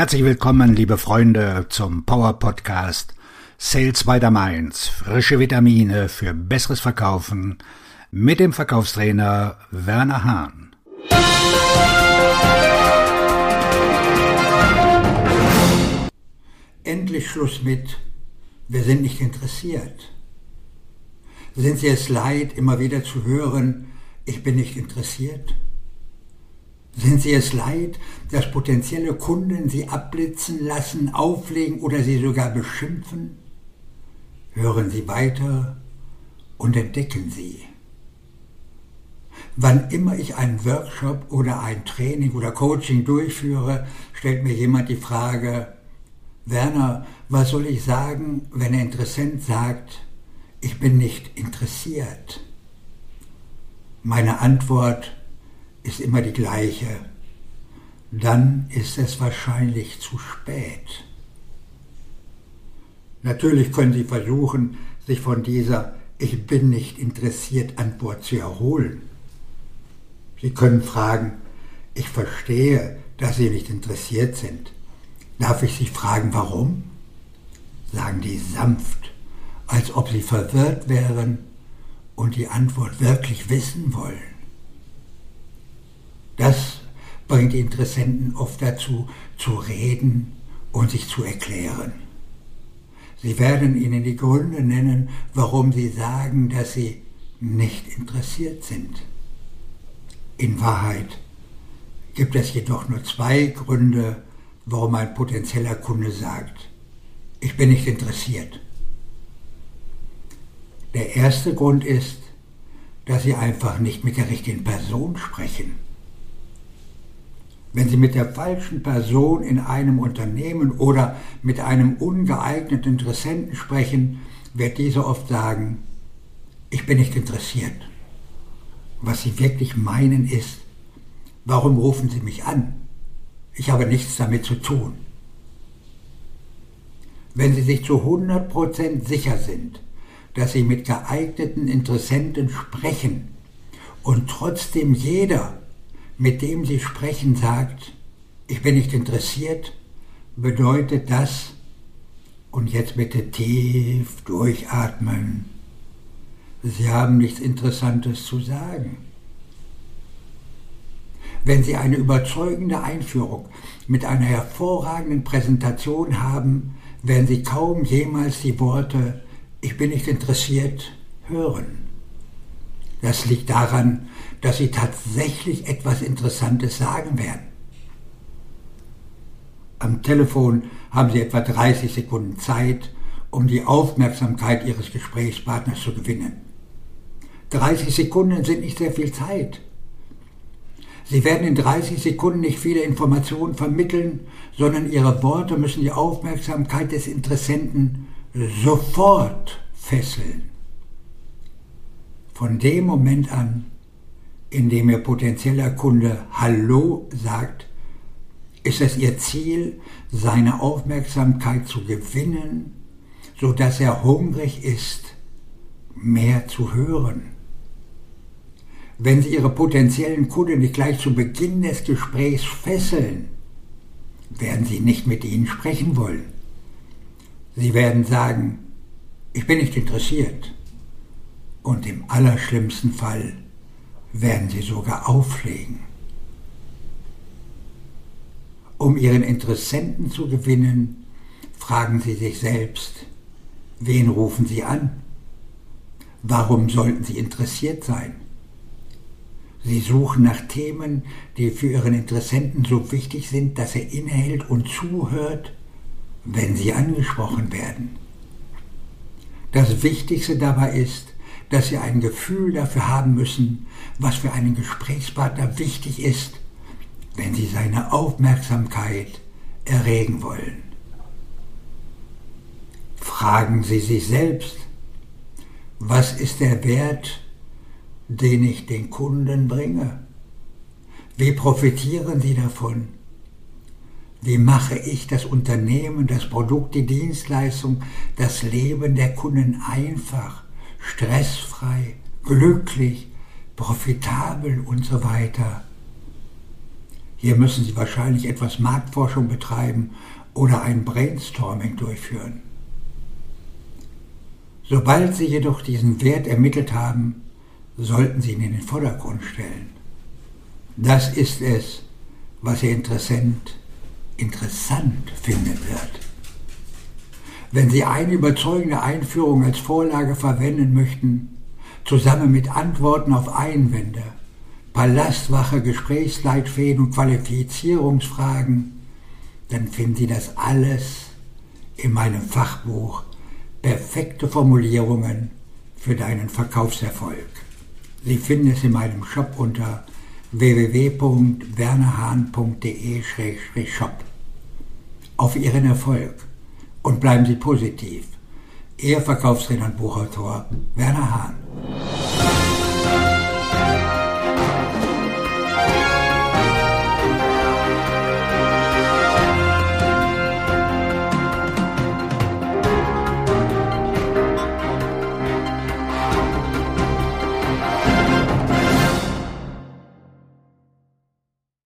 Herzlich willkommen, liebe Freunde, zum Power Podcast Sales by the Mainz. Frische Vitamine für besseres Verkaufen mit dem Verkaufstrainer Werner Hahn. Endlich Schluss mit, wir sind nicht interessiert. Sind Sie es leid, immer wieder zu hören, ich bin nicht interessiert? Sind Sie es leid, dass potenzielle Kunden Sie abblitzen lassen, auflegen oder Sie sogar beschimpfen? Hören Sie weiter und entdecken Sie. Wann immer ich einen Workshop oder ein Training oder Coaching durchführe, stellt mir jemand die Frage, Werner, was soll ich sagen, wenn ein Interessent sagt, ich bin nicht interessiert? Meine Antwort ist immer die gleiche. Dann ist es wahrscheinlich zu spät. Natürlich können Sie versuchen, sich von dieser Ich bin nicht interessiert Antwort zu erholen. Sie können fragen, ich verstehe, dass Sie nicht interessiert sind. Darf ich Sie fragen, warum? Sagen die sanft, als ob Sie verwirrt wären und die Antwort wirklich wissen wollen. Das bringt Interessenten oft dazu, zu reden und sich zu erklären. Sie werden Ihnen die Gründe nennen, warum Sie sagen, dass Sie nicht interessiert sind. In Wahrheit gibt es jedoch nur zwei Gründe, warum ein potenzieller Kunde sagt, ich bin nicht interessiert. Der erste Grund ist, dass Sie einfach nicht mit der richtigen Person sprechen. Wenn Sie mit der falschen Person in einem Unternehmen oder mit einem ungeeigneten Interessenten sprechen, wird dieser oft sagen, ich bin nicht interessiert. Was Sie wirklich meinen ist, warum rufen Sie mich an? Ich habe nichts damit zu tun. Wenn Sie sich zu 100% sicher sind, dass Sie mit geeigneten Interessenten sprechen und trotzdem jeder mit dem Sie sprechen, sagt, ich bin nicht interessiert, bedeutet das, und jetzt bitte tief durchatmen, Sie haben nichts Interessantes zu sagen. Wenn Sie eine überzeugende Einführung mit einer hervorragenden Präsentation haben, werden Sie kaum jemals die Worte Ich bin nicht interessiert hören. Das liegt daran, dass Sie tatsächlich etwas Interessantes sagen werden. Am Telefon haben Sie etwa 30 Sekunden Zeit, um die Aufmerksamkeit Ihres Gesprächspartners zu gewinnen. 30 Sekunden sind nicht sehr viel Zeit. Sie werden in 30 Sekunden nicht viele Informationen vermitteln, sondern Ihre Worte müssen die Aufmerksamkeit des Interessenten sofort fesseln. Von dem Moment an, in dem Ihr potenzieller Kunde Hallo sagt, ist es Ihr Ziel, seine Aufmerksamkeit zu gewinnen, so dass er hungrig ist, mehr zu hören. Wenn Sie Ihre potenziellen Kunden nicht gleich zu Beginn des Gesprächs fesseln, werden Sie nicht mit ihnen sprechen wollen. Sie werden sagen, ich bin nicht interessiert und im allerschlimmsten Fall werden sie sogar auflegen. Um ihren Interessenten zu gewinnen, fragen sie sich selbst, wen rufen sie an? Warum sollten sie interessiert sein? Sie suchen nach Themen, die für ihren Interessenten so wichtig sind, dass er innehält und zuhört, wenn sie angesprochen werden. Das Wichtigste dabei ist, dass sie ein Gefühl dafür haben müssen, was für einen Gesprächspartner wichtig ist, wenn sie seine Aufmerksamkeit erregen wollen. Fragen Sie sich selbst, was ist der Wert, den ich den Kunden bringe? Wie profitieren Sie davon? Wie mache ich das Unternehmen, das Produkt, die Dienstleistung, das Leben der Kunden einfach? Stressfrei, glücklich, profitabel und so weiter. Hier müssen Sie wahrscheinlich etwas Marktforschung betreiben oder ein Brainstorming durchführen. Sobald Sie jedoch diesen Wert ermittelt haben, sollten Sie ihn in den Vordergrund stellen. Das ist es, was Ihr Interessent interessant finden wird. Wenn Sie eine überzeugende Einführung als Vorlage verwenden möchten, zusammen mit Antworten auf Einwände, Palastwache, Gesprächsleitfäden und Qualifizierungsfragen, dann finden Sie das alles in meinem Fachbuch Perfekte Formulierungen für deinen Verkaufserfolg. Sie finden es in meinem Shop unter www.wernerhahn.de-shop. Auf Ihren Erfolg und bleiben Sie positiv. Ihr Verkaufstrainer und Buchautor Werner Hahn.